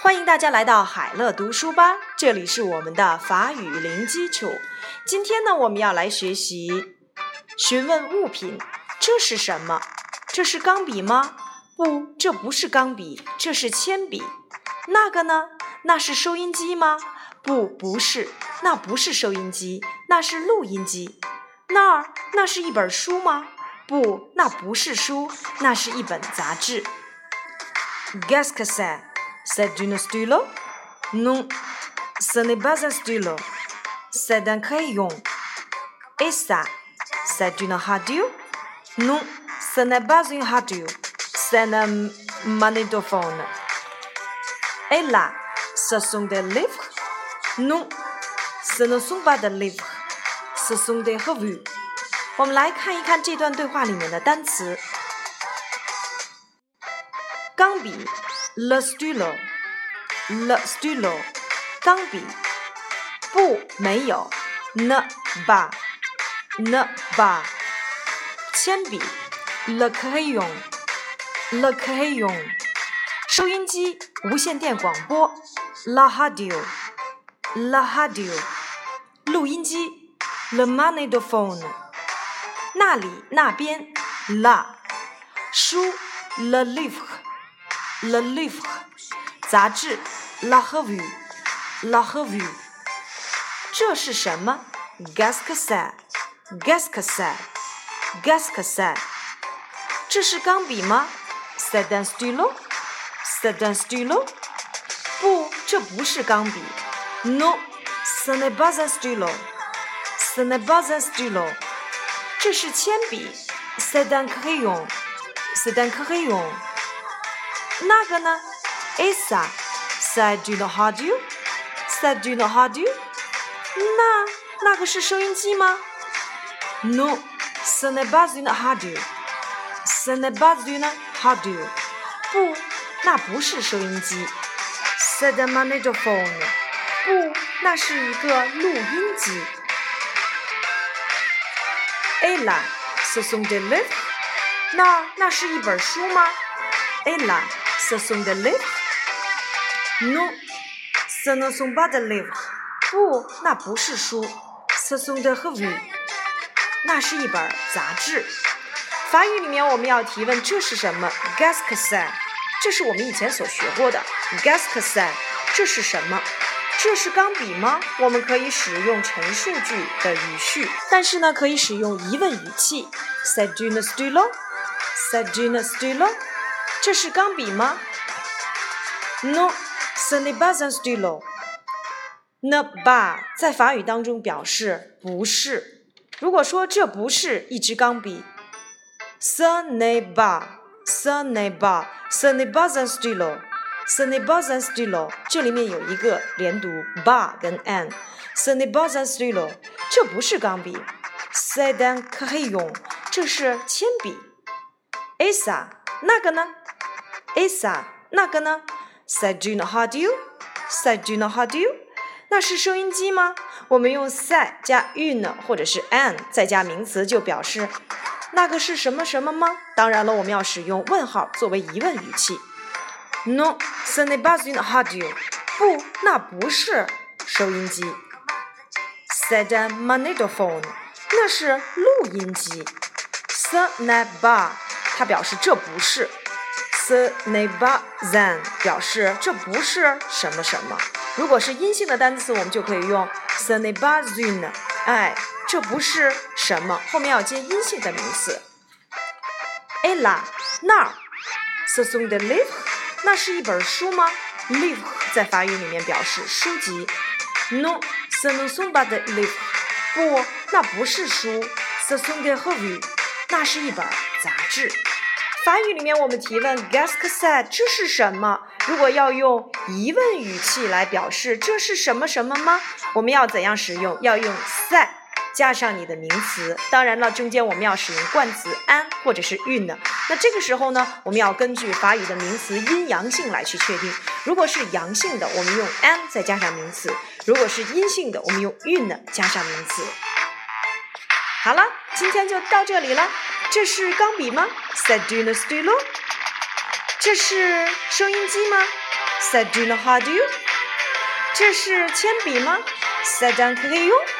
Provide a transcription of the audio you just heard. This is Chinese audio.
欢迎大家来到海乐读书吧，这里是我们的法语零基础。今天呢，我们要来学习询问物品，这是什么？这是钢笔吗？不，这不是钢笔，这是铅笔。那个呢？那是收音机吗？不，不是，那不是收音机，那是录音机。那儿，那是一本书吗？不，那不是书，那是一本杂志。Qu'est-ce que c'est? C'est un stylo? Non, ce n'est pas un stylo. C'est un crayon. Et ça, c'est une radio? Non, ce n'est pas une radio. C'est un magnétophone. Et là, ce sont des livres? Non, ce ne sont pas des livres. Ce sont des revues. 我们来看一看这段对话里面的单词。钢笔，le stylo，le stylo，钢笔。不，没有，ne ba，ne ba。铅笔，le crayon，le crayon。收音机，无线电广播，la radio，la radio。录音机 The magnétophone。那里，那边，la。书，le leaf。Le livre，杂志，La revue，La revue。这是什么？Qu'est-ce que c'est？Qu'est-ce que c'est？Qu'est-ce que c'est？这是钢笔吗？C'est un stylo？C'est un stylo？不，这不是钢笔。Non，ce n'est pas un stylo。Ce n'est pas un stylo。这是铅笔。C'est un crayon。C'est un crayon。 那个呢？Esa said "Do you know how do? Said "Do you know how do? 那那个是收音机吗？No, ce n'est pas une radio. Ce n'est pas une radio. 不，那不是收音机。C'est un magnétophone. 不，那是一个录音机。Ella, ce sont des livres. 那那是一本书吗？Ella. Ce sont des livres? Non, ce ne sont pas des livres. 不，那不是书。Ce sont des revues. 那是一本杂志。法语里面我们要提问这是什么？Qu'est-ce que c'est？这是我们以前所学过的。Qu'est-ce que c'est？这是什么？这是钢笔吗？我们可以使用陈述句的语序，但是呢，可以使用疑问语气。C'est un stylo？C'est un stylo？这是钢笔吗？No, ce n'est pas un stylo. Ne pas 在法语当中表示不是。如果说这不是一支钢笔，ce n'est pas, ce n'est pas, ce n'est pas un stylo, ce n'est pas un stylo。这里面有一个连读，ba 跟 an，ce n'est pas un stylo，这不是钢笔。C'est un crayon，这是铅笔。Esa，那个呢？Esa，那个呢？C'est une radio？C'est une radio？那是收音机吗？我们用 said 加 une 或者是 an 再加名词，就表示那个是什么什么吗？当然了，我们要使用问号作为疑问语气。No，ce n'est pas une radio。不，那不是收音机。said a magnétophone。那是录音机。Ce n'est pas，它表示这不是。Ce n'est pas un 表示这不是什么什么。如果是阴性的单词，我们就可以用 ce n'est pas une。哎，这不是什么，后面要接阴性的名词。Ella 那儿，ce sont des livres。那是一本书吗 l i v e 在法语里面表示书籍。No，ce ne sont pas des l i v e。不，那不是书。Ce sont des revues。那是一本杂志。法语里面我们提问 Qu'est-ce que c'est？这是什么？如果要用疑问语气来表示这是什么什么吗？我们要怎样使用？要用 c'est 加上你的名词。当然了，中间我们要使用冠词 an 或者是 une。那这个时候呢，我们要根据法语的名词阴阳性来去确定。如果是阳性的，我们用 an 再加上名词；如果是阴性的，我们用 une 加上名词。好了，今天就到这里了。这是钢笔吗 saddle stylo。这是收音机吗 C'est une radio。这是铅笔吗？Sadan crayon。